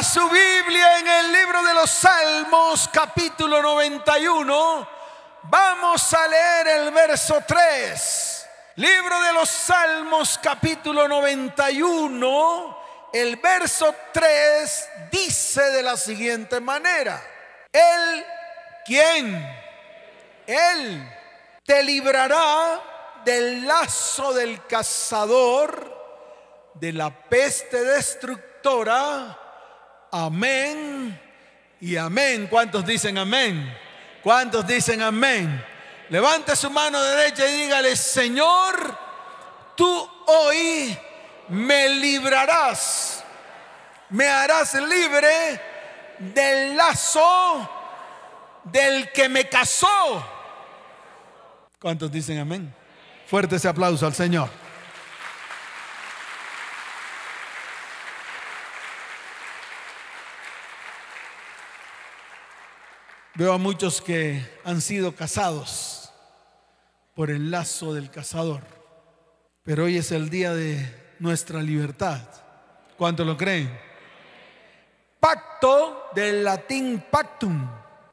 Su Biblia en el libro de los Salmos, capítulo 91. Vamos a leer el verso 3. Libro de los Salmos, capítulo 91. El verso 3 dice de la siguiente manera. Él, ¿quién? Él te librará del lazo del cazador, de la peste destructora. Amén y amén. ¿Cuántos dicen amén? ¿Cuántos dicen amén? Levante su mano derecha y dígale, Señor, tú hoy me librarás, me harás libre del lazo del que me casó. ¿Cuántos dicen amén? Fuerte ese aplauso al Señor. Veo a muchos que han sido casados por el lazo del cazador, pero hoy es el día de nuestra libertad. ¿Cuántos lo creen? Pacto del latín pactum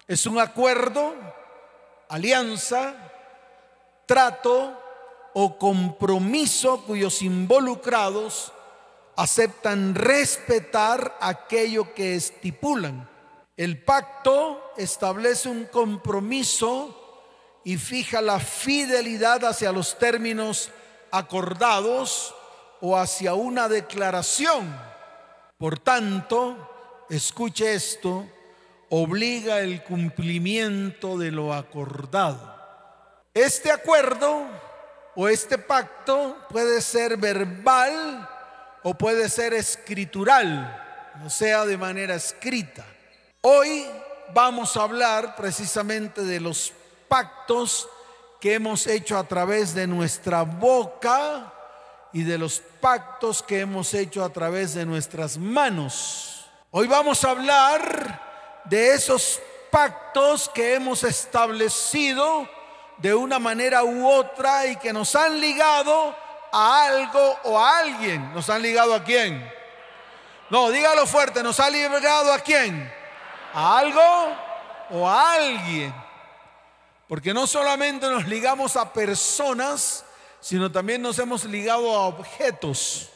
es un acuerdo, alianza, trato o compromiso cuyos involucrados aceptan respetar aquello que estipulan. El pacto establece un compromiso y fija la fidelidad hacia los términos acordados o hacia una declaración. Por tanto, escuche esto, obliga el cumplimiento de lo acordado. Este acuerdo o este pacto puede ser verbal o puede ser escritural, o sea, de manera escrita. Hoy vamos a hablar precisamente de los pactos que hemos hecho a través de nuestra boca y de los pactos que hemos hecho a través de nuestras manos. Hoy vamos a hablar de esos pactos que hemos establecido de una manera u otra y que nos han ligado a algo o a alguien. ¿Nos han ligado a quién? No, dígalo fuerte, ¿nos ha ligado a quién? ¿A algo o a alguien? Porque no solamente nos ligamos a personas, sino también nos hemos ligado a objetos.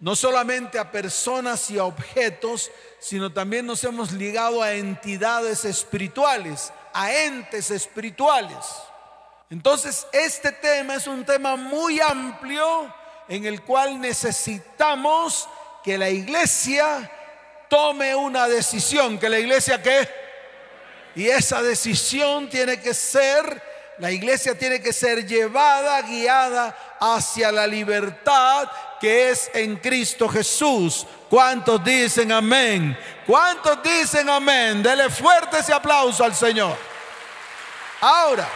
No solamente a personas y a objetos, sino también nos hemos ligado a entidades espirituales, a entes espirituales. Entonces, este tema es un tema muy amplio en el cual necesitamos que la iglesia tome una decisión. ¿Que la iglesia qué? Y esa decisión tiene que ser, la iglesia tiene que ser llevada, guiada hacia la libertad que es en Cristo Jesús. ¿Cuántos dicen amén? ¿Cuántos dicen amén? Dele fuerte ese aplauso al Señor. Ahora,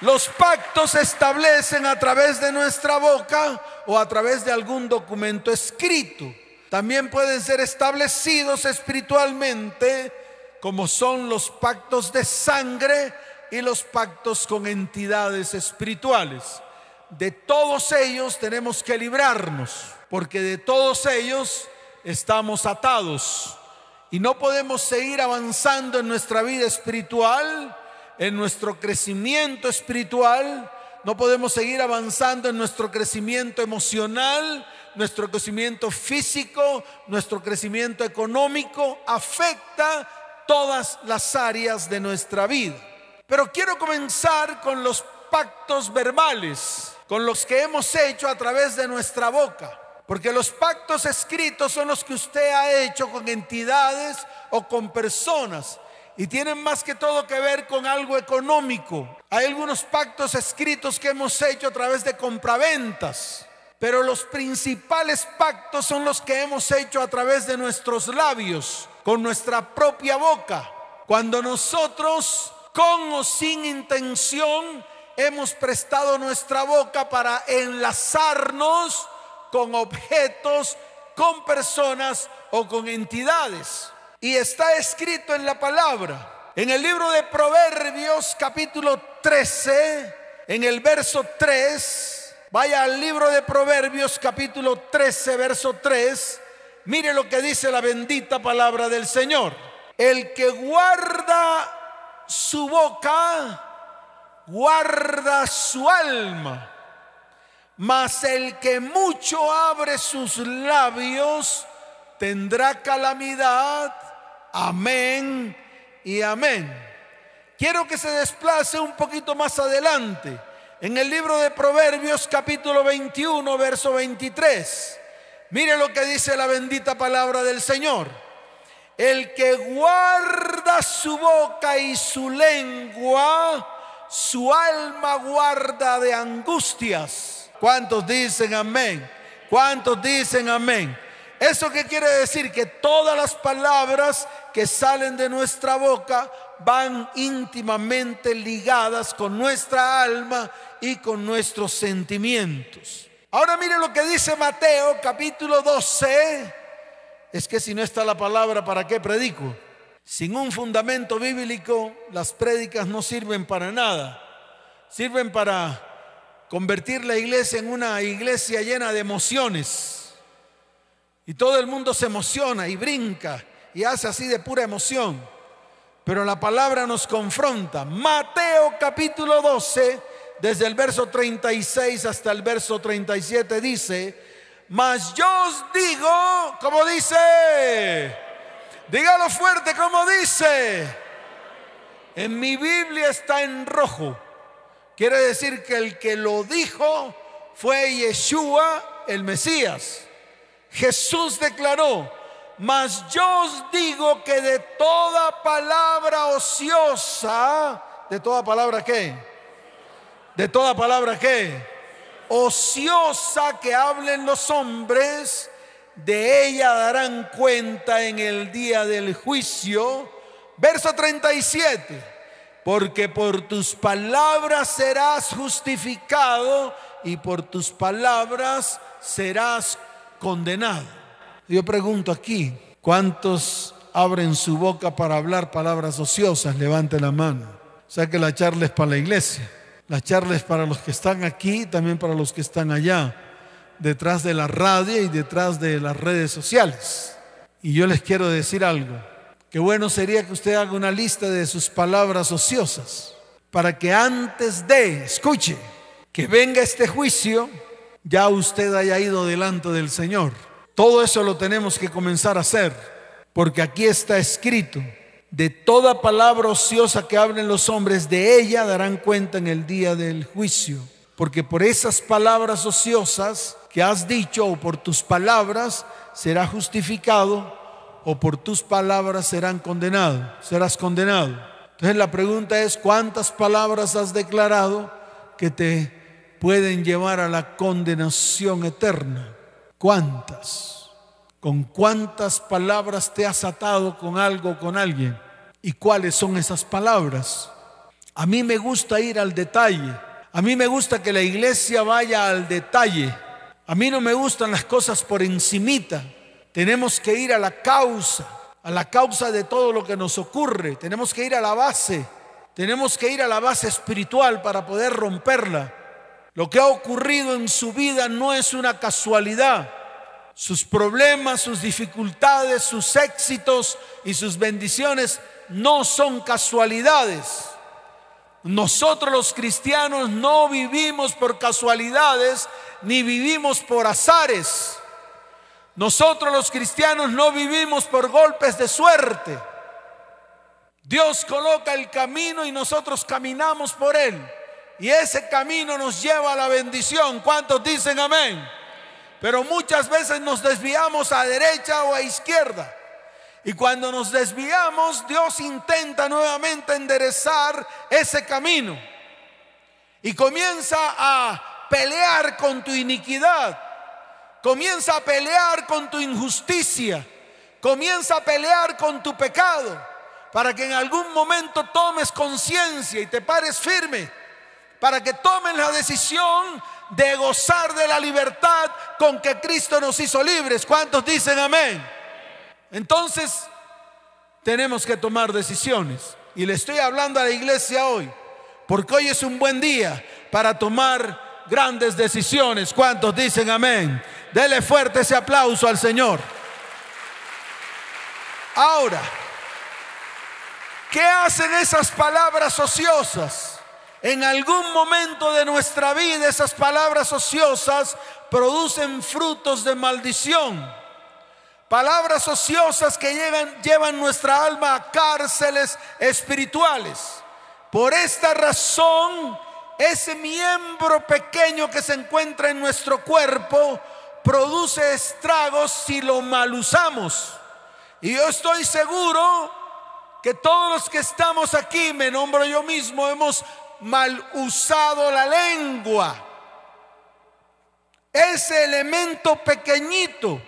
los pactos se establecen a través de nuestra boca o a través de algún documento escrito. También pueden ser establecidos espiritualmente como son los pactos de sangre y los pactos con entidades espirituales. De todos ellos tenemos que librarnos, porque de todos ellos estamos atados y no podemos seguir avanzando en nuestra vida espiritual en nuestro crecimiento espiritual, no podemos seguir avanzando en nuestro crecimiento emocional, nuestro crecimiento físico, nuestro crecimiento económico, afecta todas las áreas de nuestra vida. Pero quiero comenzar con los pactos verbales, con los que hemos hecho a través de nuestra boca. Porque los pactos escritos son los que usted ha hecho con entidades o con personas y tienen más que todo que ver con algo económico. Hay algunos pactos escritos que hemos hecho a través de compraventas, pero los principales pactos son los que hemos hecho a través de nuestros labios, con nuestra propia boca. Cuando nosotros, con o sin intención, hemos prestado nuestra boca para enlazarnos con objetos, con personas o con entidades. Y está escrito en la palabra, en el libro de Proverbios capítulo 13, en el verso 3, vaya al libro de Proverbios capítulo 13, verso 3, mire lo que dice la bendita palabra del Señor. El que guarda su boca, guarda su alma. Mas el que mucho abre sus labios tendrá calamidad. Amén y amén. Quiero que se desplace un poquito más adelante. En el libro de Proverbios capítulo 21, verso 23. Mire lo que dice la bendita palabra del Señor. El que guarda su boca y su lengua, su alma guarda de angustias. ¿Cuántos dicen amén? ¿Cuántos dicen amén? ¿Eso qué quiere decir? Que todas las palabras que salen de nuestra boca van íntimamente ligadas con nuestra alma y con nuestros sentimientos. Ahora mire lo que dice Mateo capítulo 12 es que si no está la palabra, ¿para qué predico? Sin un fundamento bíblico, las prédicas no sirven para nada. Sirven para convertir la iglesia en una iglesia llena de emociones. Y todo el mundo se emociona y brinca y hace así de pura emoción. Pero la palabra nos confronta. Mateo capítulo 12, desde el verso 36 hasta el verso 37 dice, mas yo os digo, como dice, dígalo fuerte, como dice, en mi Biblia está en rojo. Quiere decir que el que lo dijo fue Yeshua, el Mesías. Jesús declaró, mas yo os digo que de toda palabra ociosa, de toda palabra qué, de toda palabra qué, ociosa que hablen los hombres, de ella darán cuenta en el día del juicio. Verso 37, porque por tus palabras serás justificado y por tus palabras serás condenado. Yo pregunto aquí, ¿cuántos abren su boca para hablar palabras ociosas? Levante la mano. O sea que la charla es para la iglesia. La charla es para los que están aquí, también para los que están allá, detrás de la radio y detrás de las redes sociales. Y yo les quiero decir algo, que bueno sería que usted haga una lista de sus palabras ociosas, para que antes de, escuche, que venga este juicio, ya usted haya ido delante del Señor. Todo eso lo tenemos que comenzar a hacer, porque aquí está escrito de toda palabra ociosa que hablen los hombres, de ella darán cuenta en el día del juicio. Porque por esas palabras ociosas que has dicho o por tus palabras será justificado o por tus palabras serán condenados, serás condenado. Entonces la pregunta es, ¿cuántas palabras has declarado que te pueden llevar a la condenación eterna? ¿Cuántas? ¿Con cuántas palabras te has atado con algo, con alguien? ¿Y cuáles son esas palabras? A mí me gusta ir al detalle. A mí me gusta que la iglesia vaya al detalle. A mí no me gustan las cosas por encimita. Tenemos que ir a la causa, a la causa de todo lo que nos ocurre. Tenemos que ir a la base. Tenemos que ir a la base espiritual para poder romperla. Lo que ha ocurrido en su vida no es una casualidad sus problemas, sus dificultades, sus éxitos y sus bendiciones no son casualidades. Nosotros los cristianos no vivimos por casualidades ni vivimos por azares. Nosotros los cristianos no vivimos por golpes de suerte. Dios coloca el camino y nosotros caminamos por él. Y ese camino nos lleva a la bendición. ¿Cuántos dicen amén? Pero muchas veces nos desviamos a derecha o a izquierda. Y cuando nos desviamos, Dios intenta nuevamente enderezar ese camino. Y comienza a pelear con tu iniquidad. Comienza a pelear con tu injusticia. Comienza a pelear con tu pecado. Para que en algún momento tomes conciencia y te pares firme. Para que tomen la decisión de gozar de la libertad con que Cristo nos hizo libres. ¿Cuántos dicen amén? Entonces, tenemos que tomar decisiones. Y le estoy hablando a la iglesia hoy, porque hoy es un buen día para tomar grandes decisiones. ¿Cuántos dicen amén? Dele fuerte ese aplauso al Señor. Ahora, ¿qué hacen esas palabras ociosas? En algún momento de nuestra vida esas palabras ociosas producen frutos de maldición. Palabras ociosas que llevan nuestra alma a cárceles espirituales. Por esta razón, ese miembro pequeño que se encuentra en nuestro cuerpo produce estragos si lo mal usamos. Y yo estoy seguro que todos los que estamos aquí, me nombro yo mismo, hemos mal usado la lengua. Ese elemento pequeñito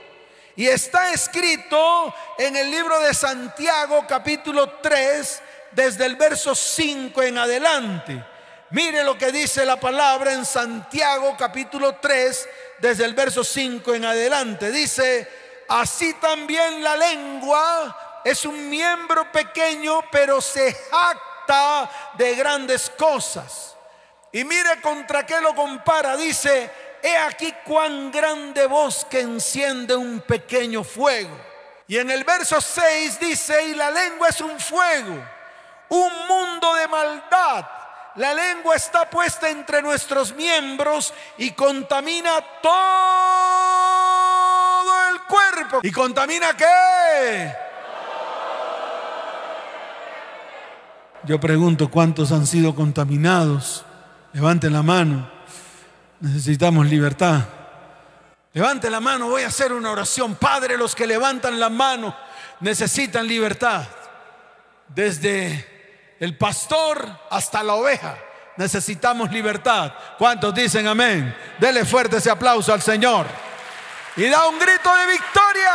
y está escrito en el libro de Santiago capítulo 3, desde el verso 5 en adelante. Mire lo que dice la palabra en Santiago capítulo 3, desde el verso 5 en adelante. Dice, así también la lengua es un miembro pequeño, pero se jacta de grandes cosas. Y mire contra qué lo compara. Dice, he aquí cuán grande voz que enciende un pequeño fuego. Y en el verso 6 dice, y la lengua es un fuego, un mundo de maldad. La lengua está puesta entre nuestros miembros y contamina todo el cuerpo. ¿Y contamina qué? Yo pregunto cuántos han sido contaminados. Levanten la mano. Necesitamos libertad. Levante la mano, voy a hacer una oración. Padre, los que levantan la mano necesitan libertad. Desde el pastor hasta la oveja necesitamos libertad. ¿Cuántos dicen amén? Dele fuerte ese aplauso al Señor. Y da un grito de victoria.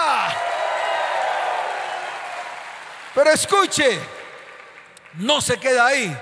Pero escuche, no se queda ahí.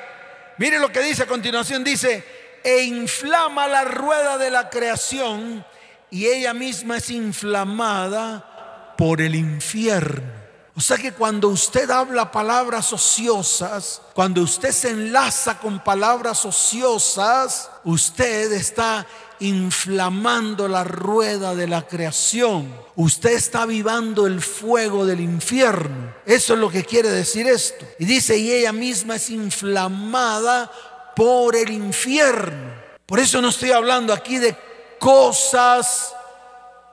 Mire lo que dice a continuación. Dice, e inflama la rueda de la creación y ella misma es inflamada por el infierno. O sea que cuando usted habla palabras ociosas, cuando usted se enlaza con palabras ociosas, usted está inflamando la rueda de la creación. Usted está avivando el fuego del infierno. Eso es lo que quiere decir esto. Y dice, y ella misma es inflamada por el infierno. Por eso no estoy hablando aquí de cosas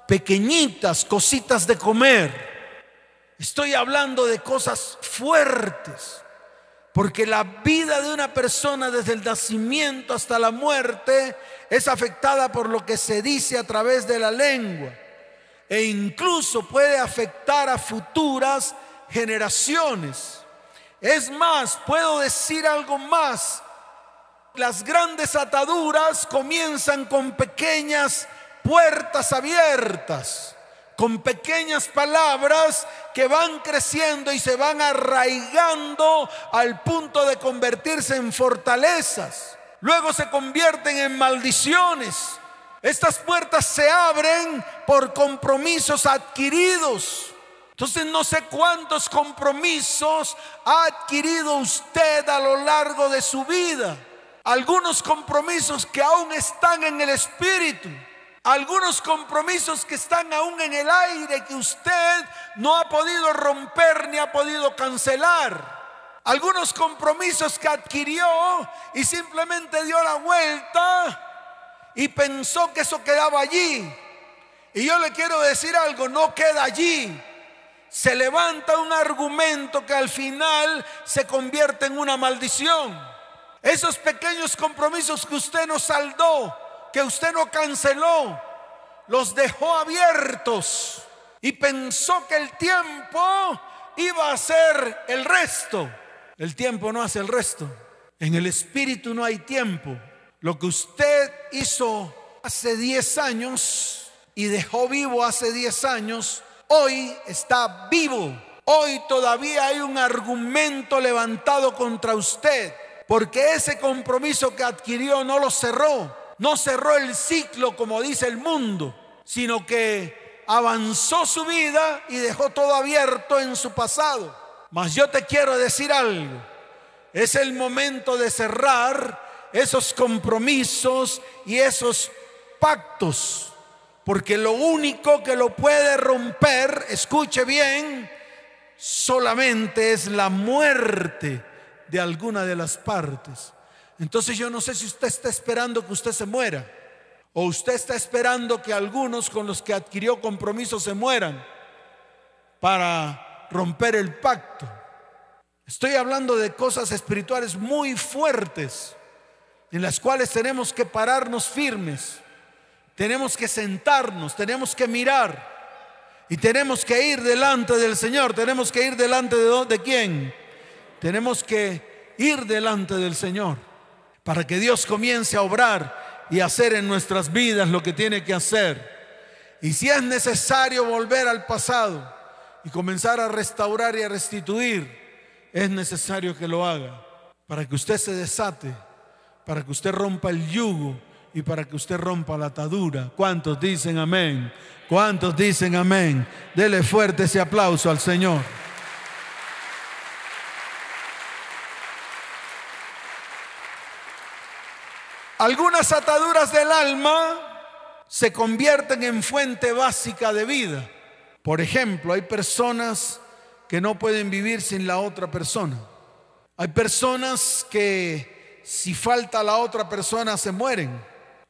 pequeñitas, cositas de comer. Estoy hablando de cosas fuertes. Porque la vida de una persona desde el nacimiento hasta la muerte es afectada por lo que se dice a través de la lengua. E incluso puede afectar a futuras generaciones. Es más, puedo decir algo más. Las grandes ataduras comienzan con pequeñas puertas abiertas, con pequeñas palabras que van creciendo y se van arraigando al punto de convertirse en fortalezas. Luego se convierten en maldiciones. Estas puertas se abren por compromisos adquiridos. Entonces no sé cuántos compromisos ha adquirido usted a lo largo de su vida algunos compromisos que aún están en el espíritu, algunos compromisos que están aún en el aire que usted no ha podido romper ni ha podido cancelar. Algunos compromisos que adquirió y simplemente dio la vuelta y pensó que eso quedaba allí. Y yo le quiero decir algo, no queda allí. Se levanta un argumento que al final se convierte en una maldición. Esos pequeños compromisos que usted no saldó, que usted no canceló, los dejó abiertos y pensó que el tiempo iba a ser el resto. El tiempo no hace el resto. En el espíritu no hay tiempo. Lo que usted hizo hace 10 años y dejó vivo hace 10 años, hoy está vivo. Hoy todavía hay un argumento levantado contra usted porque ese compromiso que adquirió no lo cerró, no cerró el ciclo como dice el mundo, sino que avanzó su vida y dejó todo abierto en su pasado. Mas yo te quiero decir algo, es el momento de cerrar esos compromisos y esos pactos, porque lo único que lo puede romper, escuche bien, solamente es la muerte de alguna de las partes. Entonces yo no sé si usted está esperando que usted se muera o usted está esperando que algunos con los que adquirió compromiso se mueran para romper el pacto. Estoy hablando de cosas espirituales muy fuertes en las cuales tenemos que pararnos firmes, tenemos que sentarnos, tenemos que mirar y tenemos que ir delante del Señor. Tenemos que ir delante de, quién? Tenemos que ir delante del Señor para que Dios comience a obrar y hacer en nuestras vidas lo que tiene que hacer. Y si es necesario volver al pasado y comenzar a restaurar y a restituir, es necesario que lo haga para que usted se desate, para que usted rompa el yugo y para que usted rompa la atadura. ¿Cuántos dicen amén? ¿Cuántos dicen amén? Dele fuerte ese aplauso al Señor. Algunas ataduras del alma se convierten en fuente básica de vida. Por ejemplo, hay personas que no pueden vivir sin la otra persona. Hay personas que si falta la otra persona se mueren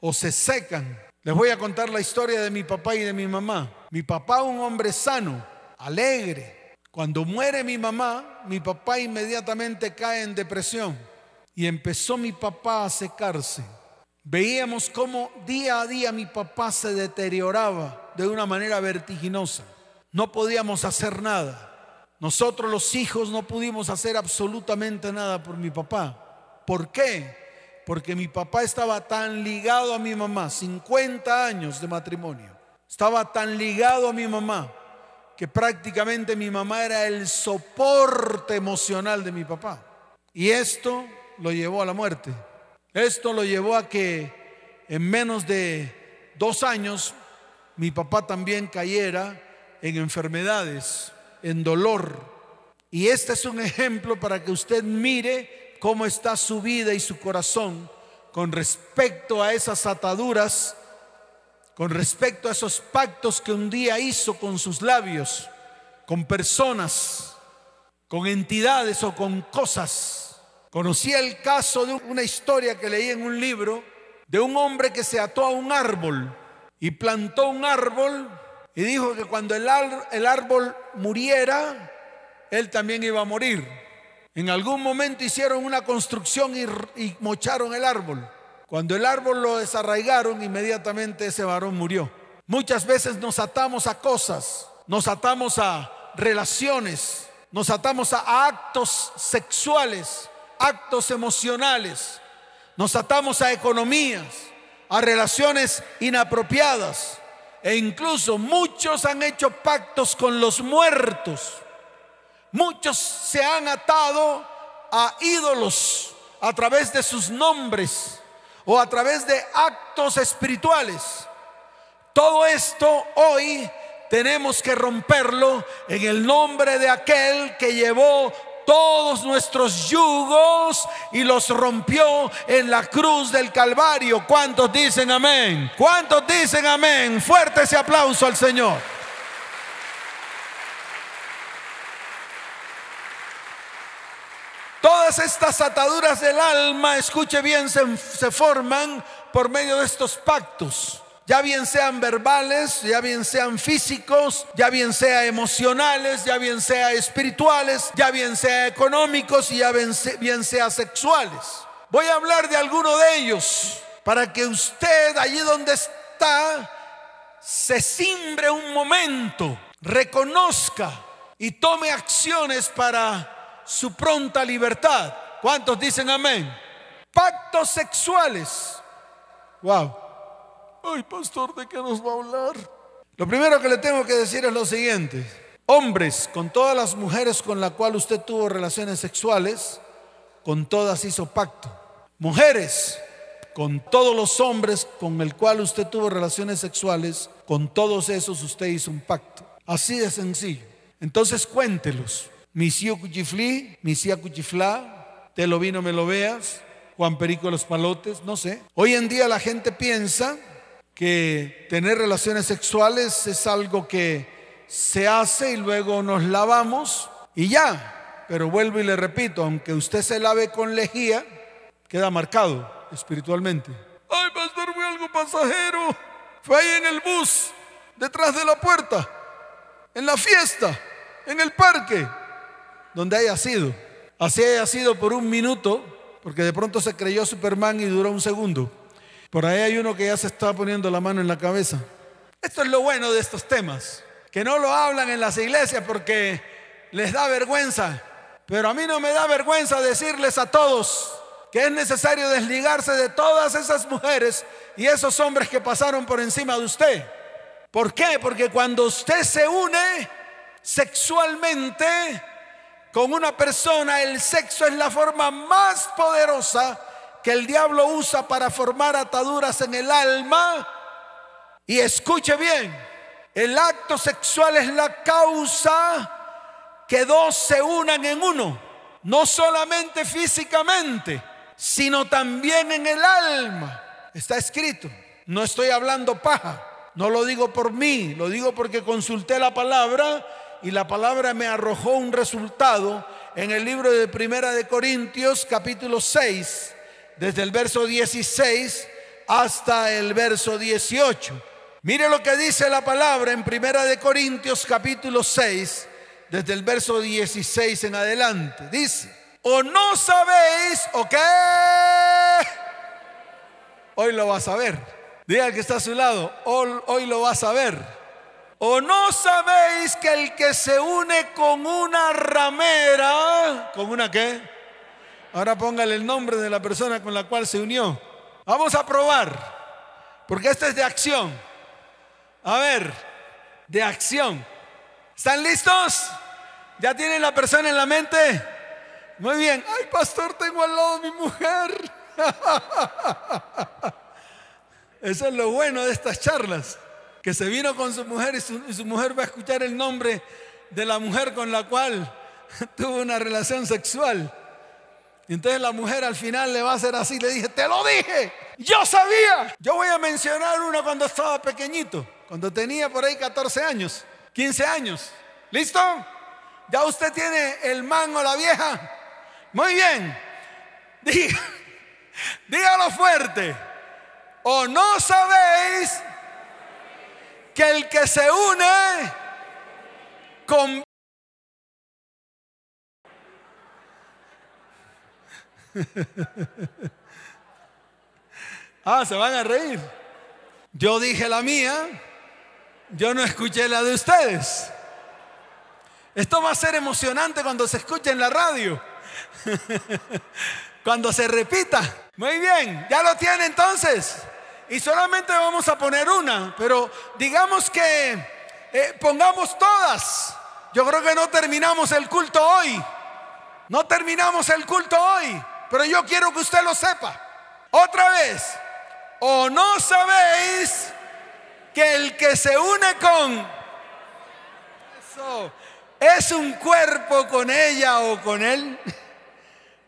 o se secan. Les voy a contar la historia de mi papá y de mi mamá. Mi papá, un hombre sano, alegre. Cuando muere mi mamá, mi papá inmediatamente cae en depresión y empezó mi papá a secarse. Veíamos cómo día a día mi papá se deterioraba de una manera vertiginosa. No podíamos hacer nada. Nosotros los hijos no pudimos hacer absolutamente nada por mi papá. ¿Por qué? porque mi papá estaba tan ligado a mi mamá, 50 años de matrimonio, estaba tan ligado a mi mamá que prácticamente mi mamá era el soporte emocional de mi papá. Y esto lo llevó a la muerte. Esto lo llevó a que en menos de dos años mi papá también cayera en enfermedades, en dolor. Y este es un ejemplo para que usted mire cómo está su vida y su corazón con respecto a esas ataduras, con respecto a esos pactos que un día hizo con sus labios, con personas, con entidades o con cosas. Conocí el caso de una historia que leí en un libro de un hombre que se ató a un árbol y plantó un árbol y dijo que cuando el, árbol muriera, él también iba a morir. En algún momento hicieron una construcción y, mocharon el árbol. Cuando el árbol lo desarraigaron, inmediatamente ese varón murió. Muchas veces nos atamos a cosas, nos atamos a relaciones, nos atamos a actos sexuales, actos emocionales, nos atamos a economías, a relaciones inapropiadas e incluso muchos han hecho pactos con los muertos Muchos se han atado a ídolos a través de sus nombres o a través de actos espirituales. Todo esto hoy tenemos que romperlo en el nombre de aquel que llevó todos nuestros yugos y los rompió en la cruz del Calvario. ¿Cuántos dicen amén? ¿Cuántos dicen amén? Fuerte ese aplauso al Señor. Todas estas ataduras del alma, escuche bien, se, forman por medio de estos pactos. Ya bien sean verbales, ya bien sean físicos, ya bien sea emocionales, ya bien sea espirituales, ya bien sea económicos y ya bien, sea sexuales. Voy a hablar de alguno de ellos para que usted allí donde está se simbre un momento, reconozca y tome acciones para su pronta libertad. ¿Cuántos dicen amén? Pactos sexuales. Wow. Ay, pastor, ¿de qué nos va a hablar? Lo primero que le tengo que decir es lo siguiente. Hombres, con todas las mujeres con las cuales usted tuvo relaciones sexuales, con todas hizo pacto. Mujeres, con todos los hombres con el cual usted tuvo relaciones sexuales, con todos esos usted hizo un pacto. Así de sencillo. Entonces cuéntelos. Misio Cuchiflí, Misia Cuchiflá, te lo vino, me lo veas, Juan Perico de los Palotes, no sé. Hoy en día la gente piensa que tener relaciones sexuales es algo que se hace y luego nos lavamos y ya. Pero vuelvo y le repito, aunque usted se lave con lejía, queda marcado espiritualmente. Ay, pastor, fue algo pasajero. Fue ahí en el bus, detrás de la puerta, en la fiesta, en el parque, donde haya sido. Así haya sido por un minuto, porque de pronto se creyó Superman y duró un segundo. Por ahí hay uno que ya se está poniendo la mano en la cabeza. Esto es lo bueno de estos temas, que no lo hablan en las iglesias porque les da vergüenza. Pero a mí no me da vergüenza decirles a todos que es necesario desligarse de todas esas mujeres y esos hombres que pasaron por encima de usted. ¿Por qué? Porque cuando usted se une sexualmente con una persona, el sexo es la forma más poderosa que el diablo usa para formar ataduras en el alma. Y escuche bien, el acto sexual es la causa que dos se unan en uno, no solamente físicamente, sino también en el alma. Está escrito. No estoy hablando paja. No lo digo por mí, lo digo porque consulté la palabra y la palabra me arrojó un resultado en el libro de Primera de Corintios capítulo 6, desde el verso 16 hasta el verso 18. Mire lo que dice la palabra en Primera de Corintios capítulo 6, desde el verso 16 en adelante. Dice, o no sabéis o qué. Hoy lo vas a ver. Diga que está a su lado, hoy lo vas a ver. ¿O no sabéis que el que se une con una ramera, con una qué? Ahora póngale el nombre de la persona con la cual se unió. Vamos a probar, porque esto es de acción. A ver, de acción. ¿Están listos? ¿Ya tienen la persona en la mente? Muy bien. Ay, pastor, tengo al lado mi mujer. Eso es lo bueno de estas charlas que se vino con su mujer y su, mujer va a escuchar el nombre de la mujer con la cual tuvo una relación sexual. Y entonces la mujer al final le va a hacer así, le dije, te lo dije, yo sabía. Yo voy a mencionar uno cuando estaba pequeñito, cuando tenía por ahí 14 años, 15 años. ¿Listo? Ya usted tiene el mango, la vieja. Muy bien. dígalo fuerte. ¿O no sabéis que el que se une con... ah, se van a reír. Yo dije la mía, yo no escuché la de ustedes. Esto va a ser emocionante cuando se escuche en la radio. cuando se repita. Muy bien, ya lo tiene entonces y solamente vamos a poner una, pero digamos que eh, pongamos todas. Yo creo que no terminamos el culto hoy. No terminamos el culto hoy, pero yo quiero que usted lo sepa. Otra vez, o no sabéis que el que se une con eso es un cuerpo con ella o con él,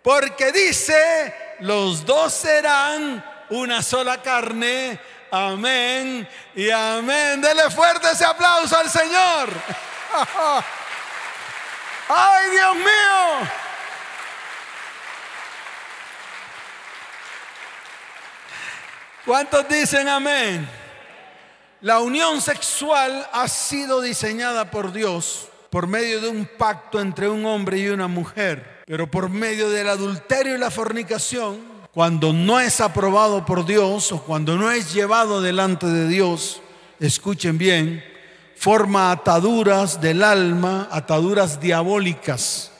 porque dice, los dos serán una sola carne. Amén y amén. Dele fuerte ese aplauso al Señor. Ay, Dios mío. ¿Cuántos dicen amén? La unión sexual ha sido diseñada por Dios por medio de un pacto entre un hombre y una mujer, pero por medio del adulterio y la fornicación cuando no es aprobado por Dios o cuando no es llevado delante de Dios, escuchen bien, forma ataduras del alma, ataduras diabólicas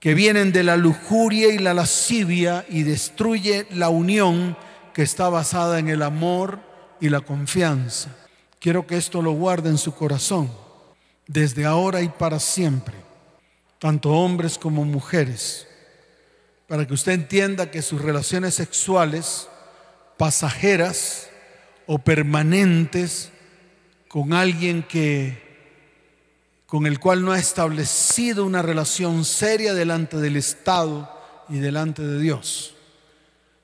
que vienen de la lujuria y la lascivia y destruye la unión que está basada en el amor y la confianza. Quiero que esto lo guarde en su corazón, desde ahora y para siempre, tanto hombres como mujeres para que usted entienda que sus relaciones sexuales pasajeras o permanentes con alguien que con el cual no ha establecido una relación seria delante del Estado y delante de Dios.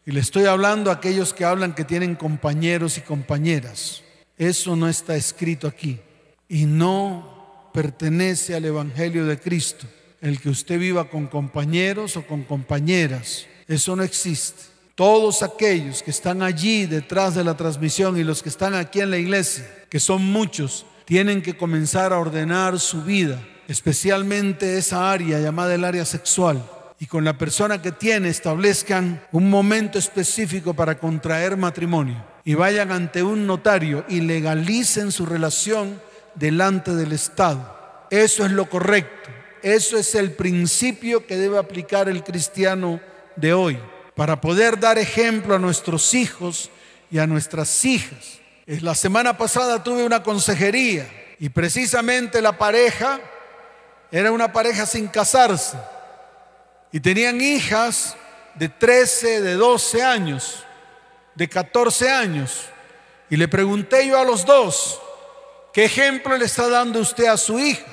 Y le estoy hablando a aquellos que hablan que tienen compañeros y compañeras. Eso no está escrito aquí y no pertenece al Evangelio de Cristo. el que usted viva con compañeros o con compañeras. Eso no existe. Todos aquellos que están allí detrás de la transmisión y los que están aquí en la iglesia, que son muchos, tienen que comenzar a ordenar su vida, especialmente esa área llamada el área sexual. Y con la persona que tiene establezcan un momento específico para contraer matrimonio y vayan ante un notario y legalicen su relación delante del Estado. Eso es lo correcto. Eso es el principio que debe aplicar el cristiano de hoy para poder dar ejemplo a nuestros hijos y a nuestras hijas. La semana pasada tuve una consejería y precisamente la pareja era una pareja sin casarse y tenían hijas de 13, de 12 años, de 14 años. Y le pregunté yo a los dos, ¿qué ejemplo le está dando usted a su hija,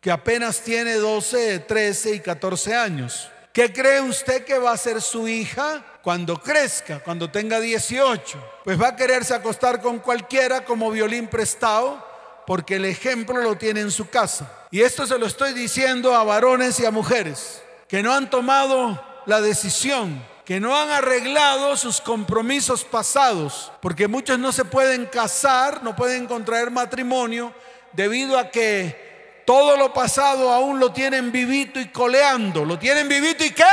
que apenas tiene 12, 13 y 14 años? ¿Qué cree usted que va a ser su hija cuando crezca, cuando tenga 18? Pues va a quererse acostar con cualquiera como violín prestado porque el ejemplo lo tiene en su casa. Y esto se lo estoy diciendo a varones y a mujeres que no han tomado la decisión, que no han arreglado sus compromisos pasados, porque muchos no se pueden casar, no pueden contraer matrimonio debido a que todo lo pasado aún lo tienen vivito y coleando. ¿Lo tienen vivito y qué?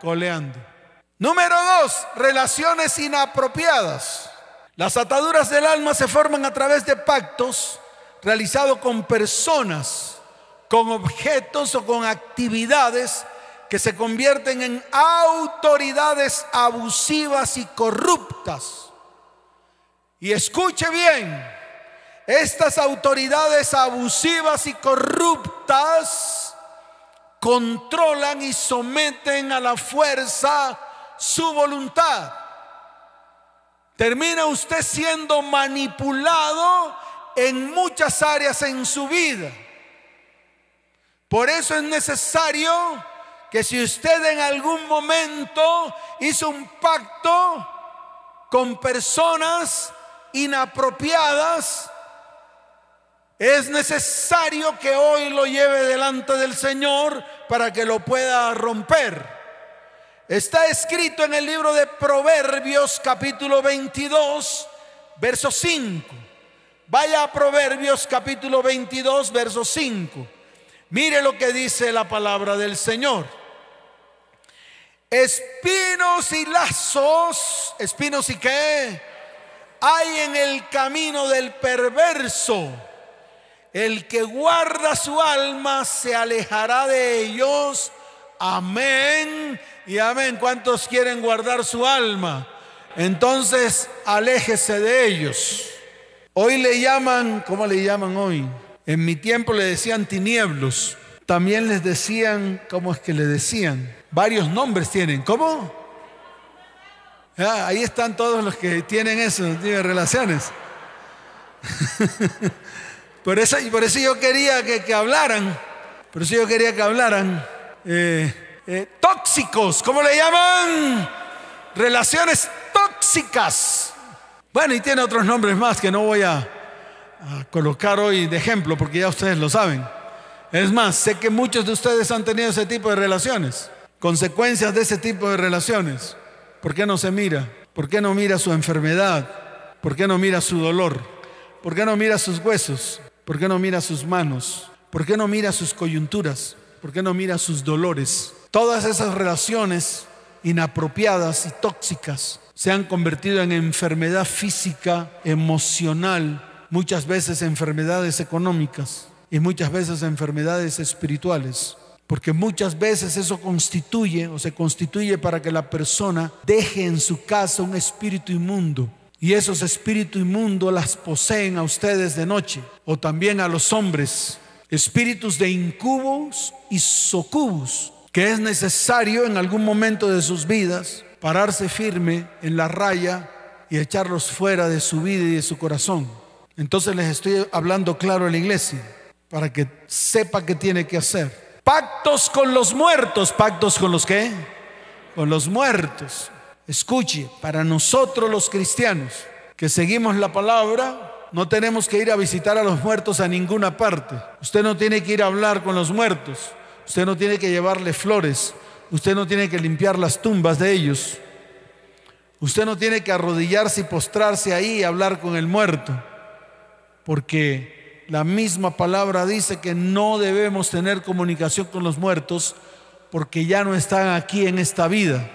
Coleando. Número dos, relaciones inapropiadas. Las ataduras del alma se forman a través de pactos realizados con personas, con objetos o con actividades que se convierten en autoridades abusivas y corruptas. Y escuche bien, estas autoridades abusivas y corruptas controlan y someten a la fuerza su voluntad. Termina usted siendo manipulado en muchas áreas en su vida. Por eso es necesario que si usted en algún momento hizo un pacto con personas inapropiadas, es necesario que hoy lo lleve delante del Señor para que lo pueda romper. Está escrito en el libro de Proverbios capítulo 22, verso 5. Vaya a Proverbios capítulo 22, verso 5. Mire lo que dice la palabra del Señor. Espinos y lazos, espinos y qué, hay en el camino del perverso el que guarda su alma se alejará de ellos. Amén y amén. ¿Cuántos quieren guardar su alma? Entonces, aléjese de ellos. Hoy le llaman, ¿cómo le llaman hoy? En mi tiempo le decían tinieblos. También les decían, ¿cómo es que le decían? Varios nombres tienen. ¿Cómo? Ah, ahí están todos los que tienen eso, tienen relaciones. Por eso, y por eso yo quería que, hablaran, por eso yo quería que hablaran. Eh, eh, tóxicos, ¿cómo le llaman? Relaciones tóxicas. Bueno, y tiene otros nombres más que no voy a, a colocar hoy de ejemplo porque ya ustedes lo saben. Es más, sé que muchos de ustedes han tenido ese tipo de relaciones, consecuencias de ese tipo de relaciones. ¿Por qué no se mira? ¿Por qué no mira su enfermedad? ¿Por qué no mira su dolor? ¿Por qué no mira sus huesos? ¿Por qué no mira sus manos? ¿Por qué no mira sus coyunturas? ¿Por qué no mira sus dolores? Todas esas relaciones inapropiadas y tóxicas se han convertido en enfermedad física, emocional, muchas veces enfermedades económicas y muchas veces enfermedades espirituales. Porque muchas veces eso constituye o se constituye para que la persona deje en su casa un espíritu inmundo y esos espíritus inmundos las poseen a ustedes de noche o también a los hombres, espíritus de incubos y socubos, que es necesario en algún momento de sus vidas pararse firme en la raya y echarlos fuera de su vida y de su corazón. Entonces les estoy hablando claro a la iglesia para que sepa qué tiene que hacer. Pactos con los muertos, pactos con los qué? Con los muertos. Escuche, para nosotros los cristianos que seguimos la palabra, no tenemos que ir a visitar a los muertos a ninguna parte. Usted no tiene que ir a hablar con los muertos. Usted no tiene que llevarle flores. Usted no tiene que limpiar las tumbas de ellos. Usted no tiene que arrodillarse y postrarse ahí y hablar con el muerto. Porque la misma palabra dice que no debemos tener comunicación con los muertos porque ya no están aquí en esta vida.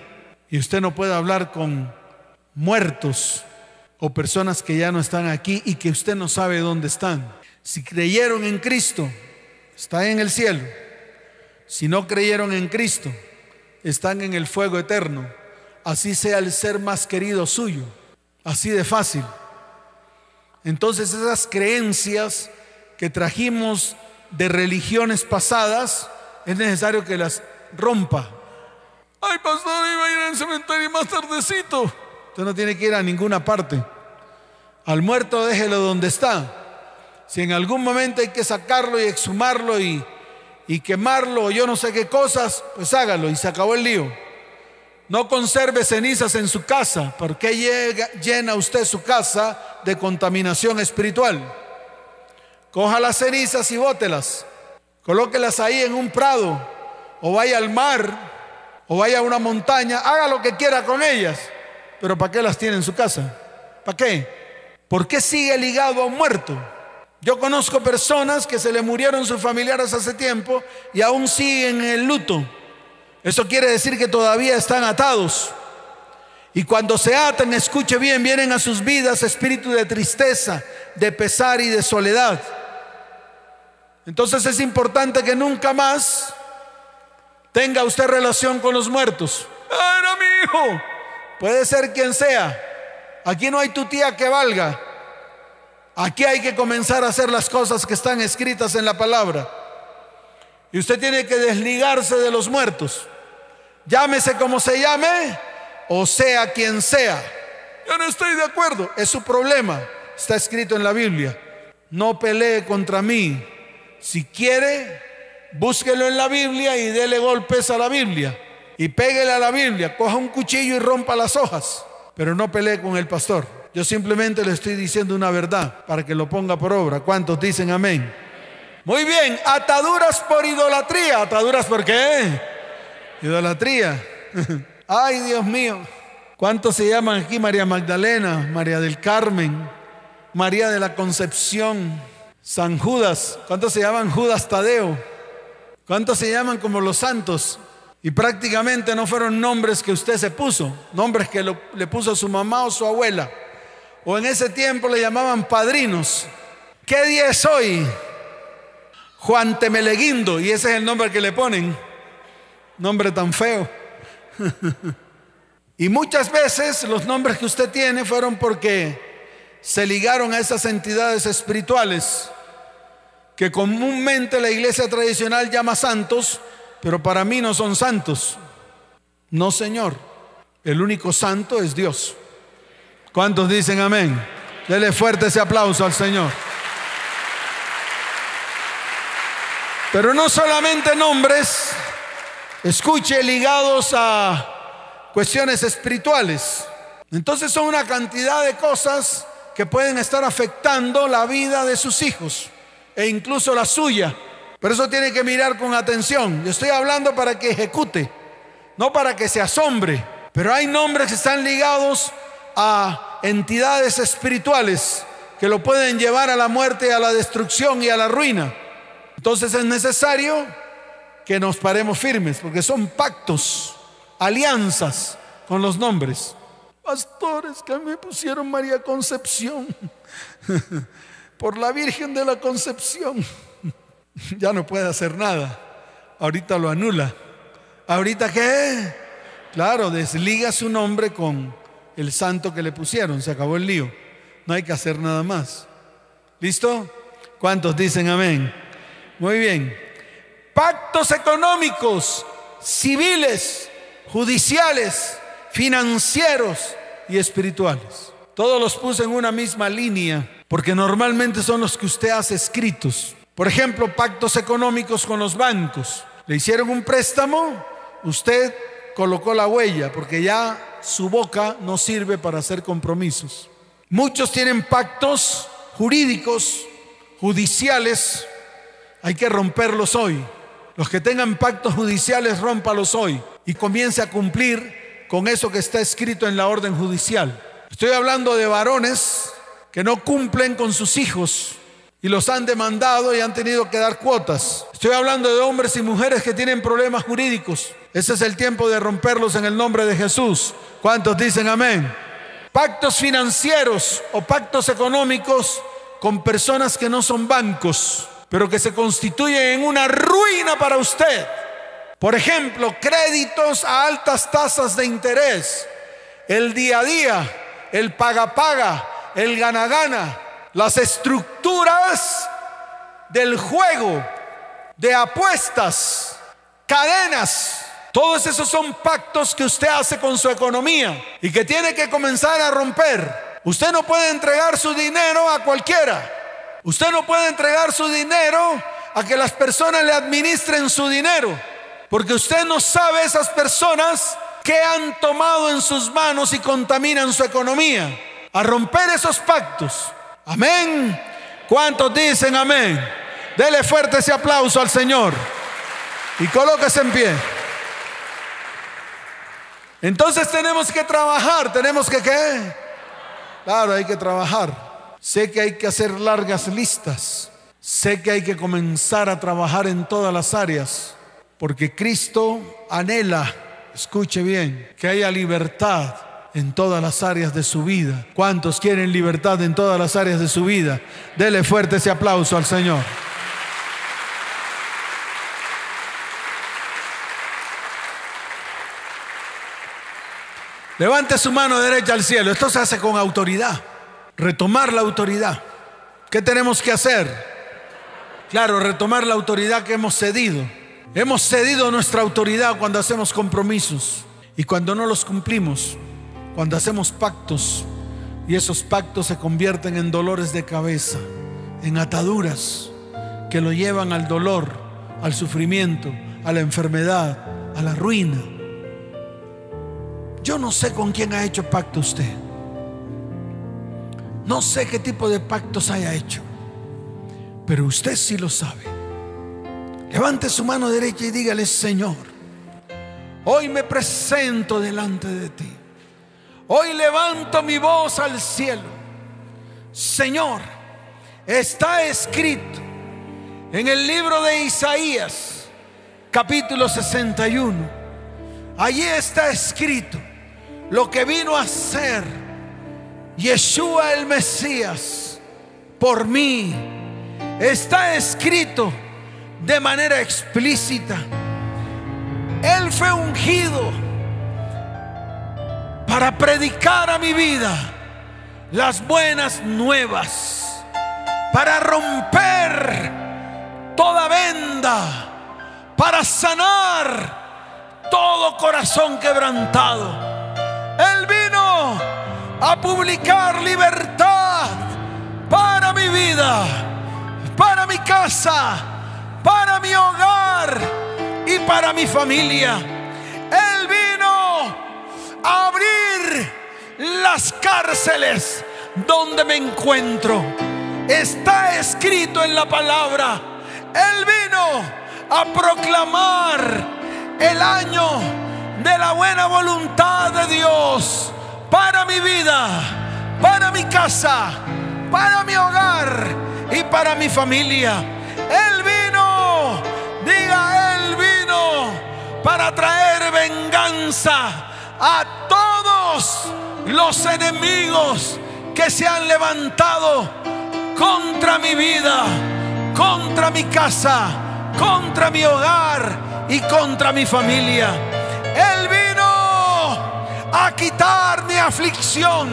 Y usted no puede hablar con muertos o personas que ya no están aquí y que usted no sabe dónde están. Si creyeron en Cristo, están en el cielo. Si no creyeron en Cristo, están en el fuego eterno. Así sea el ser más querido suyo. Así de fácil. Entonces esas creencias que trajimos de religiones pasadas, es necesario que las rompa. Ay, pastor, iba a ir al cementerio más tardecito. Usted no tiene que ir a ninguna parte. Al muerto déjelo donde está. Si en algún momento hay que sacarlo y exhumarlo y, y quemarlo o yo no sé qué cosas, pues hágalo y se acabó el lío. No conserve cenizas en su casa, porque llega, llena usted su casa de contaminación espiritual. Coja las cenizas y bótelas. Colóquelas ahí en un prado o vaya al mar o vaya a una montaña, haga lo que quiera con ellas. Pero ¿para qué las tiene en su casa? ¿Para qué? ¿Por qué sigue ligado a un muerto? Yo conozco personas que se le murieron sus familiares hace tiempo y aún siguen en el luto. Eso quiere decir que todavía están atados. Y cuando se atan, escuche bien, vienen a sus vidas espíritu de tristeza, de pesar y de soledad. Entonces es importante que nunca más tenga usted relación con los muertos. Ah, era mi hijo. Puede ser quien sea. Aquí no hay tu tía que valga. Aquí hay que comenzar a hacer las cosas que están escritas en la palabra. Y usted tiene que desligarse de los muertos. Llámese como se llame o sea quien sea. Yo no estoy de acuerdo. Es su problema. Está escrito en la Biblia. No pelee contra mí. Si quiere, búsquelo en la Biblia y dele golpes a la Biblia. Y péguele a la Biblia, coja un cuchillo y rompa las hojas. Pero no pelee con el pastor. Yo simplemente le estoy diciendo una verdad para que lo ponga por obra. ¿Cuántos dicen amén? Muy bien, ataduras por idolatría. ¿Ataduras por qué? Idolatría. Ay, Dios mío. ¿Cuántos se llaman aquí? María Magdalena, María del Carmen, María de la Concepción, San Judas. ¿Cuántos se llaman Judas Tadeo? ¿Cuántos se llaman como los santos? Y prácticamente no fueron nombres que usted se puso, nombres que le puso su mamá o su abuela. O en ese tiempo le llamaban padrinos. ¿Qué día es hoy? Juan Temeleguindo, y ese es el nombre que le ponen. Nombre tan feo. y muchas veces los nombres que usted tiene fueron porque se ligaron a esas entidades espirituales que comúnmente la iglesia tradicional llama santos, pero para mí no son santos. No, Señor. El único santo es Dios. ¿Cuántos dicen amén? Dele fuerte ese aplauso al Señor. Pero no solamente nombres, escuche, ligados a cuestiones espirituales. Entonces son una cantidad de cosas que pueden estar afectando la vida de sus hijos e incluso la suya. Por eso tiene que mirar con atención. Yo estoy hablando para que ejecute, no para que se asombre. Pero hay nombres que están ligados a entidades espirituales que lo pueden llevar a la muerte, a la destrucción y a la ruina. Entonces es necesario que nos paremos firmes, porque son pactos, alianzas con los nombres. Pastores que me pusieron María Concepción. por la Virgen de la Concepción, ya no puede hacer nada. Ahorita lo anula. ¿Ahorita qué? Claro, desliga su nombre con el santo que le pusieron. Se acabó el lío. No hay que hacer nada más. ¿Listo? ¿Cuántos dicen amén? Muy bien. Pactos económicos, civiles, judiciales, financieros y espirituales. Todos los puse en una misma línea porque normalmente son los que usted hace escritos. Por ejemplo, pactos económicos con los bancos. Le hicieron un préstamo, usted colocó la huella, porque ya su boca no sirve para hacer compromisos. Muchos tienen pactos jurídicos, judiciales, hay que romperlos hoy. Los que tengan pactos judiciales, rómpalos hoy y comience a cumplir con eso que está escrito en la orden judicial. Estoy hablando de varones que no cumplen con sus hijos y los han demandado y han tenido que dar cuotas. Estoy hablando de hombres y mujeres que tienen problemas jurídicos. Ese es el tiempo de romperlos en el nombre de Jesús. ¿Cuántos dicen amén? Pactos financieros o pactos económicos con personas que no son bancos, pero que se constituyen en una ruina para usted. Por ejemplo, créditos a altas tasas de interés, el día a día, el paga-paga, el gana-gana, las estructuras del juego, de apuestas, cadenas. Todos esos son pactos que usted hace con su economía y que tiene que comenzar a romper. Usted no puede entregar su dinero a cualquiera. Usted no puede entregar su dinero a que las personas le administren su dinero. Porque usted no sabe esas personas que han tomado en sus manos y contaminan su economía. A romper esos pactos. Amén. ¿Cuántos dicen amén? Dele fuerte ese aplauso al Señor. Y colóquese en pie. Entonces tenemos que trabajar, tenemos que qué? Claro, hay que trabajar. Sé que hay que hacer largas listas. Sé que hay que comenzar a trabajar en todas las áreas, porque Cristo anhela, escuche bien, que haya libertad en todas las áreas de su vida. ¿Cuántos quieren libertad en todas las áreas de su vida? Dele fuerte ese aplauso al Señor. Levante su mano derecha al cielo. Esto se hace con autoridad. Retomar la autoridad. ¿Qué tenemos que hacer? Claro, retomar la autoridad que hemos cedido. Hemos cedido nuestra autoridad cuando hacemos compromisos y cuando no los cumplimos, cuando hacemos pactos y esos pactos se convierten en dolores de cabeza, en ataduras que lo llevan al dolor, al sufrimiento, a la enfermedad, a la ruina. Yo no sé con quién ha hecho pacto usted. No sé qué tipo de pactos haya hecho. Pero usted sí lo sabe. Levante su mano derecha y dígale, Señor, hoy me presento delante de ti. Hoy levanto mi voz al cielo. Señor, está escrito en el libro de Isaías, capítulo 61. Allí está escrito lo que vino a hacer Yeshua el Mesías por mí. Está escrito de manera explícita. Él fue ungido para predicar a mi vida las buenas nuevas, para romper toda venda, para sanar todo corazón quebrantado él a publicar libertad para mi vida, para mi casa, para mi hogar y para mi familia. Él vino a abrir las cárceles donde me encuentro. Está escrito en la palabra. Él vino a proclamar el año de la buena voluntad de Dios para mi vida, para mi casa, para mi hogar y para mi familia. Él vino, diga, Él vino para traer venganza a todos los enemigos que se han levantado contra mi vida, contra mi casa, contra mi hogar y contra mi familia. Él vino a quitar mi aflicción.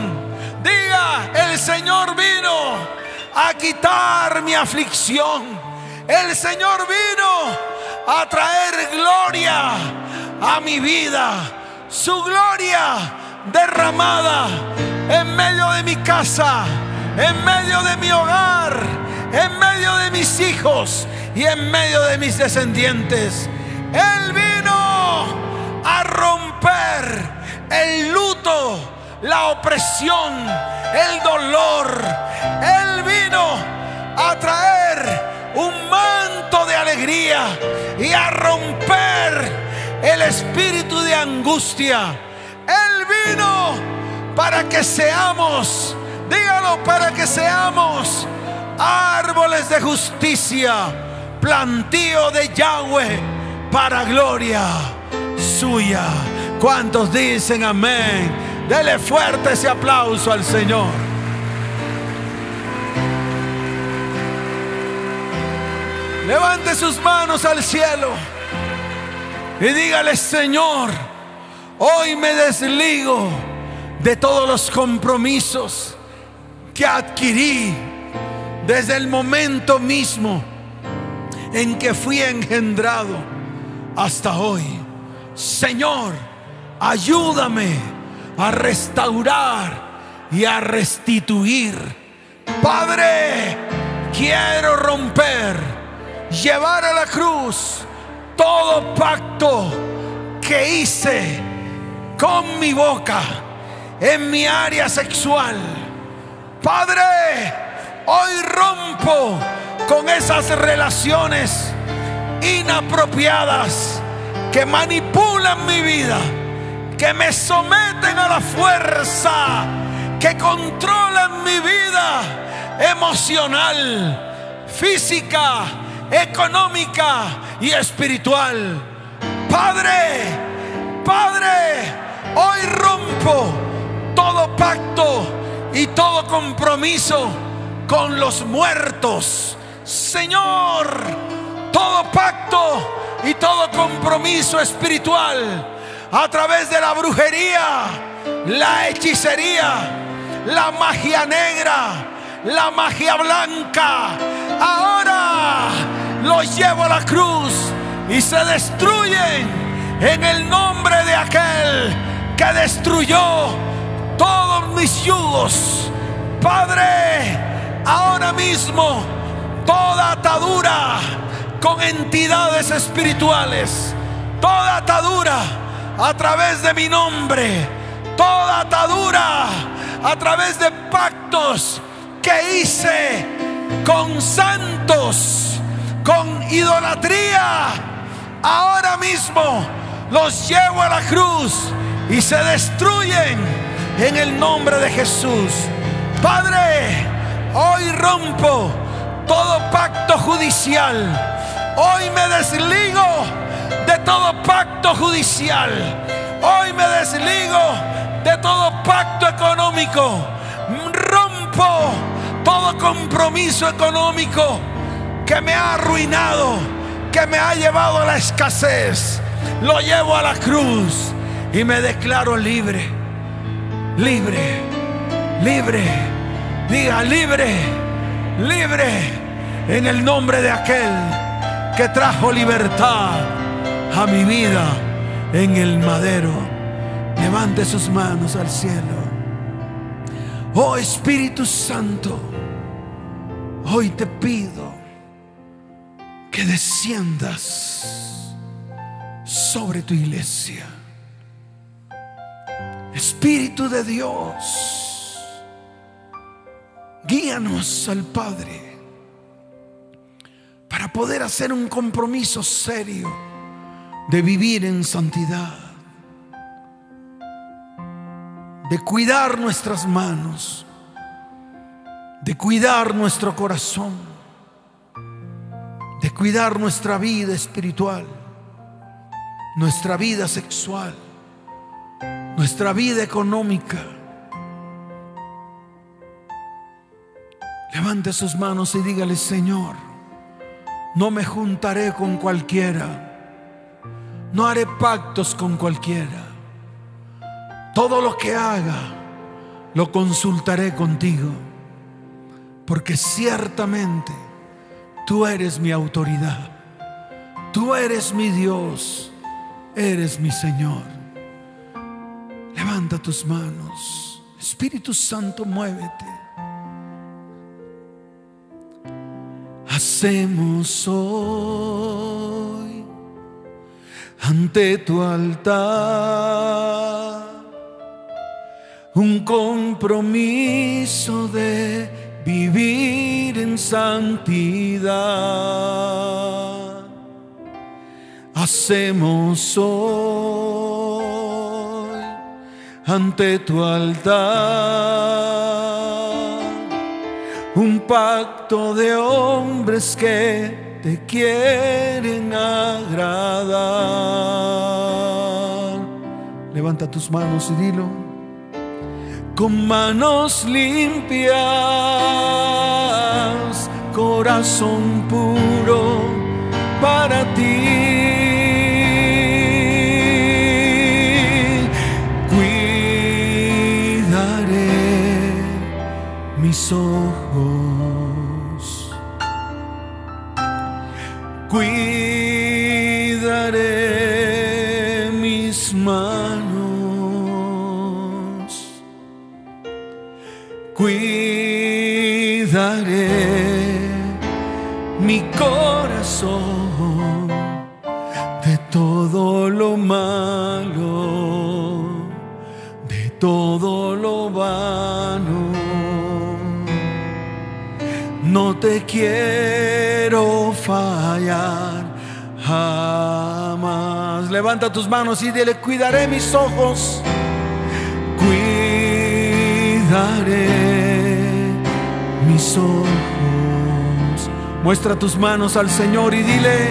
Diga, el Señor vino a quitar mi aflicción. El Señor vino a traer gloria a mi vida. Su gloria derramada en medio de mi casa, en medio de mi hogar, en medio de mis hijos y en medio de mis descendientes. Él vino a romper el luto, la opresión, el dolor. Él vino a traer un manto de alegría y a romper el espíritu de angustia. Él vino para que seamos, dígalo, para que seamos árboles de justicia, plantío de Yahweh para gloria suya. ¿Cuántos dicen amén? Dele fuerte ese aplauso al Señor. Levante sus manos al cielo y dígale, Señor, hoy me desligo de todos los compromisos que adquirí desde el momento mismo en que fui engendrado hasta hoy. Señor, ayúdame a restaurar y a restituir. Padre, quiero romper, llevar a la cruz todo pacto que hice con mi boca en mi área sexual. Padre, hoy rompo con esas relaciones inapropiadas que manipulan mi vida, que me someten a la fuerza, que controlan mi vida emocional, física, económica y espiritual. Padre, Padre, hoy rompo todo pacto y todo compromiso con los muertos. Señor, todo pacto y todo compromiso espiritual a través de la brujería, la hechicería, la magia negra, la magia blanca. Ahora los llevo a la cruz y se destruyen en el nombre de aquel que destruyó todos mis yugos. Padre, ahora mismo toda atadura con entidades espirituales, toda atadura a través de mi nombre, toda atadura a través de pactos que hice con santos, con idolatría, ahora mismo los llevo a la cruz y se destruyen en el nombre de Jesús. Padre, hoy rompo todo pacto judicial. Hoy me desligo de todo pacto judicial. Hoy me desligo de todo pacto económico. Rompo todo compromiso económico que me ha arruinado, que me ha llevado a la escasez. Lo llevo a la cruz y me declaro libre, libre, libre. Diga libre, libre en el nombre de aquel que trajo libertad a mi vida en el madero. Levante sus manos al cielo. Oh Espíritu Santo, hoy te pido que desciendas sobre tu iglesia. Espíritu de Dios, guíanos al Padre para poder hacer un compromiso serio de vivir en santidad de cuidar nuestras manos, de cuidar nuestro corazón, de cuidar nuestra vida espiritual, nuestra vida sexual, nuestra vida económica. Levante sus manos y dígale, Señor, no me juntaré con cualquiera, no haré pactos con cualquiera todo lo que haga, lo consultaré contigo, porque ciertamente tú eres mi autoridad, tú eres mi Dios, eres mi Señor. Levanta tus manos, Espíritu Santo, muévete. Hacemos hoy ante tu altar un compromiso de vivir en santidad. hacemos hoy ante tu altar un pacto de hombres que te quieren agradar. Levanta tus manos y dilo. Con manos limpias, corazón puro para ti. Cuidaré mis ojos. Te quiero fallar jamás. Levanta tus manos y dile, cuidaré mis ojos, cuidaré mis ojos. Muestra tus manos al Señor y dile,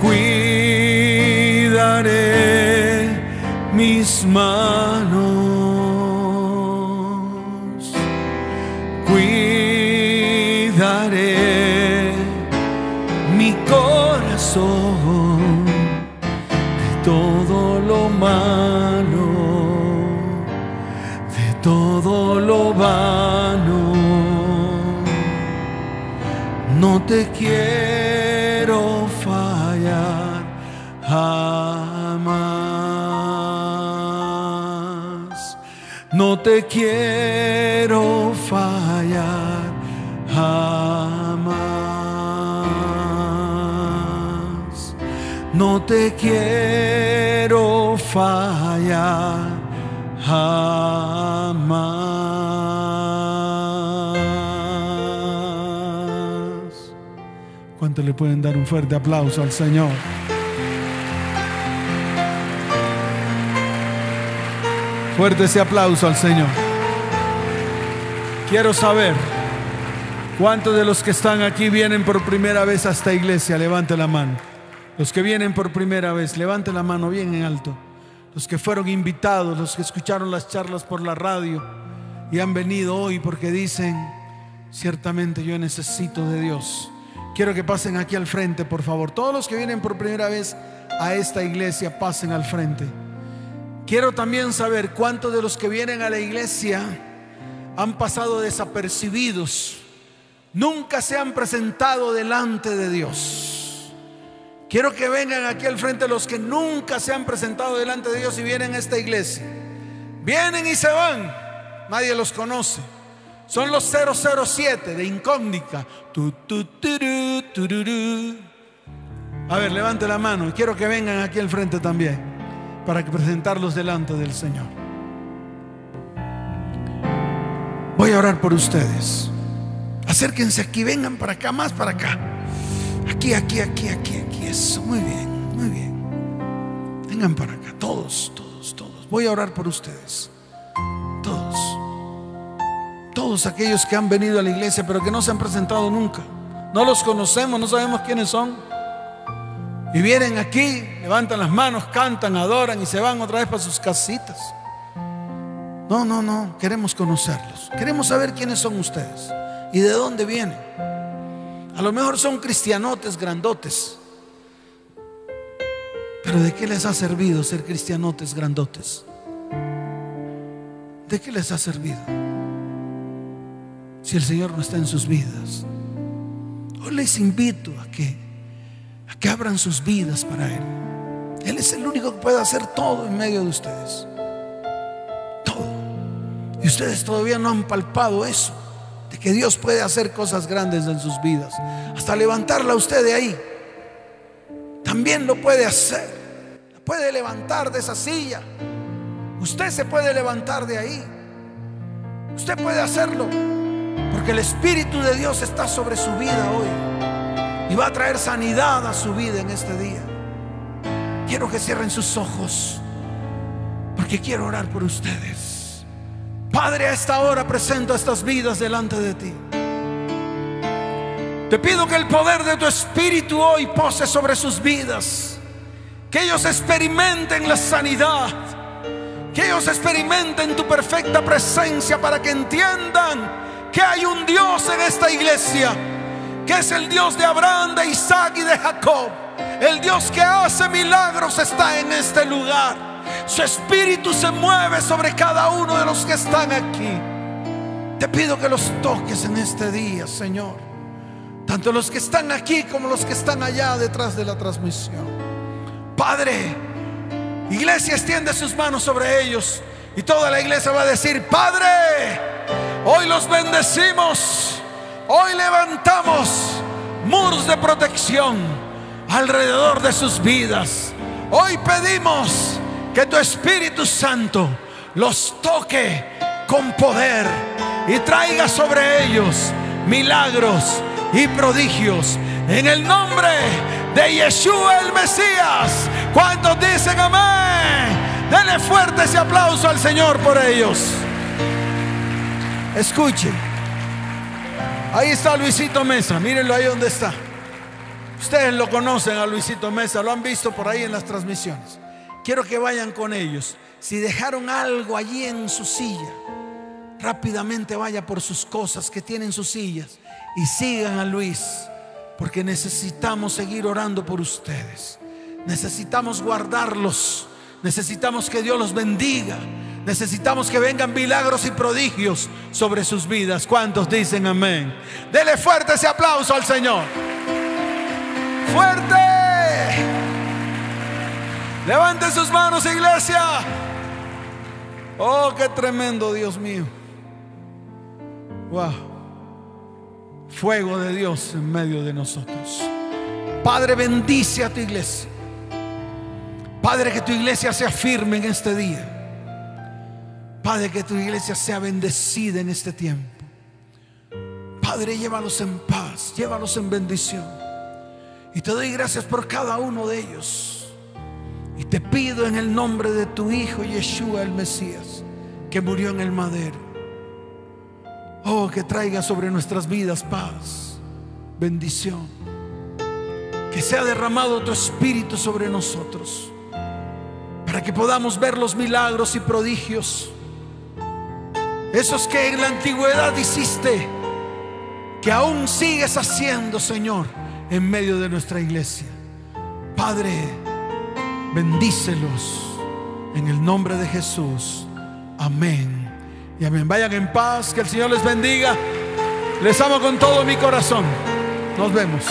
cuidaré mis manos. Cuidaré mi corazón de todo lo malo, de todo lo vano no te quiero fallar jamás. No te quiero fallar No te quiero fallar jamás. ¿Cuánto le pueden dar un fuerte aplauso al Señor? Fuerte ese aplauso al Señor. Quiero saber cuántos de los que están aquí vienen por primera vez a esta iglesia. Levante la mano. Los que vienen por primera vez, levante la mano bien en alto. Los que fueron invitados, los que escucharon las charlas por la radio y han venido hoy porque dicen, ciertamente yo necesito de Dios. Quiero que pasen aquí al frente, por favor. Todos los que vienen por primera vez a esta iglesia, pasen al frente. Quiero también saber cuántos de los que vienen a la iglesia han pasado desapercibidos, nunca se han presentado delante de Dios. Quiero que vengan aquí al frente los que nunca se han presentado delante de Dios y vienen a esta iglesia. Vienen y se van, nadie los conoce. Son los 007 de incógnita. A ver, levante la mano quiero que vengan aquí al frente también para presentarlos delante del Señor. Voy a orar por ustedes. Acérquense aquí, vengan para acá, más para acá. Aquí, aquí, aquí, aquí, aquí. Eso, muy bien, muy bien. Vengan para acá, todos, todos, todos. Voy a orar por ustedes. Todos. Todos aquellos que han venido a la iglesia pero que no se han presentado nunca. No los conocemos, no sabemos quiénes son. Y vienen aquí, levantan las manos, cantan, adoran y se van otra vez para sus casitas. No, no, no, queremos conocerlos. Queremos saber quiénes son ustedes y de dónde vienen. A lo mejor son cristianotes grandotes. Pero ¿de qué les ha servido ser cristianotes grandotes? ¿De qué les ha servido? Si el Señor no está en sus vidas. Hoy les invito a que, a que abran sus vidas para Él. Él es el único que puede hacer todo en medio de ustedes. Todo. Y ustedes todavía no han palpado eso. Que Dios puede hacer cosas grandes en sus vidas. Hasta levantarla usted de ahí. También lo puede hacer. La puede levantar de esa silla. Usted se puede levantar de ahí. Usted puede hacerlo. Porque el Espíritu de Dios está sobre su vida hoy. Y va a traer sanidad a su vida en este día. quiero que cierren sus ojos, porque quiero orar por ustedes. Padre, a esta hora presento estas vidas delante de ti. Te pido que el poder de tu Espíritu hoy pose sobre sus vidas. Que ellos experimenten la sanidad. Que ellos experimenten tu perfecta presencia para que entiendan que hay un Dios en esta iglesia. Que es el Dios de Abraham, de Isaac y de Jacob. El Dios que hace milagros está en este lugar. Su espíritu se mueve sobre cada uno de los que están aquí. Te pido que los toques en este día, Señor. Tanto los que están aquí como los que están allá detrás de la transmisión. Padre, iglesia extiende sus manos sobre ellos y toda la iglesia va a decir, Padre, hoy los bendecimos, hoy levantamos muros de protección alrededor de sus vidas. Hoy pedimos que tu Espíritu Santo los toque con poder y traiga sobre ellos milagros y prodigios. En el nombre de Yeshua el Mesías. ¿Cuántos dicen amén? Denle fuerte ese aplauso al Señor por ellos. Escuchen. Ahí está Luisito Mesa. Mírenlo ahí donde está. Ustedes lo conocen a Luisito Mesa. Lo han visto por ahí en las transmisiones. Quiero que vayan con ellos. Si dejaron algo allí en su silla, rápidamente vaya por sus cosas que tienen sus sillas y sigan a Luis, porque necesitamos seguir orando por ustedes. Necesitamos guardarlos. Necesitamos que Dios los bendiga. Necesitamos que vengan milagros y prodigios sobre sus vidas. ¿Cuántos dicen amén? Dele fuerte ese aplauso al Señor. Fuerte. Levante sus manos, iglesia. Oh, qué tremendo, Dios mío. Wow fuego de Dios en medio de nosotros. Padre, bendice a tu iglesia. Padre, que tu iglesia sea firme en este día. Padre, que tu iglesia sea bendecida en este tiempo. Padre, llévalos en paz, llévalos en bendición. Y te doy gracias por cada uno de ellos. Y te pido en el nombre de tu Hijo Yeshua el Mesías, que murió en el madero Oh, que traiga sobre nuestras vidas paz, bendición. Que sea derramado tu espíritu sobre nosotros. Para que podamos ver los milagros y prodigios. Esos que en la antigüedad hiciste. Que aún sigues haciendo, Señor, en medio de nuestra iglesia. Padre, bendícelos en el nombre de Jesús. Amén y amén. Vayan en paz, que el Señor les bendiga. Les amo con todo mi corazón. Nos vemos.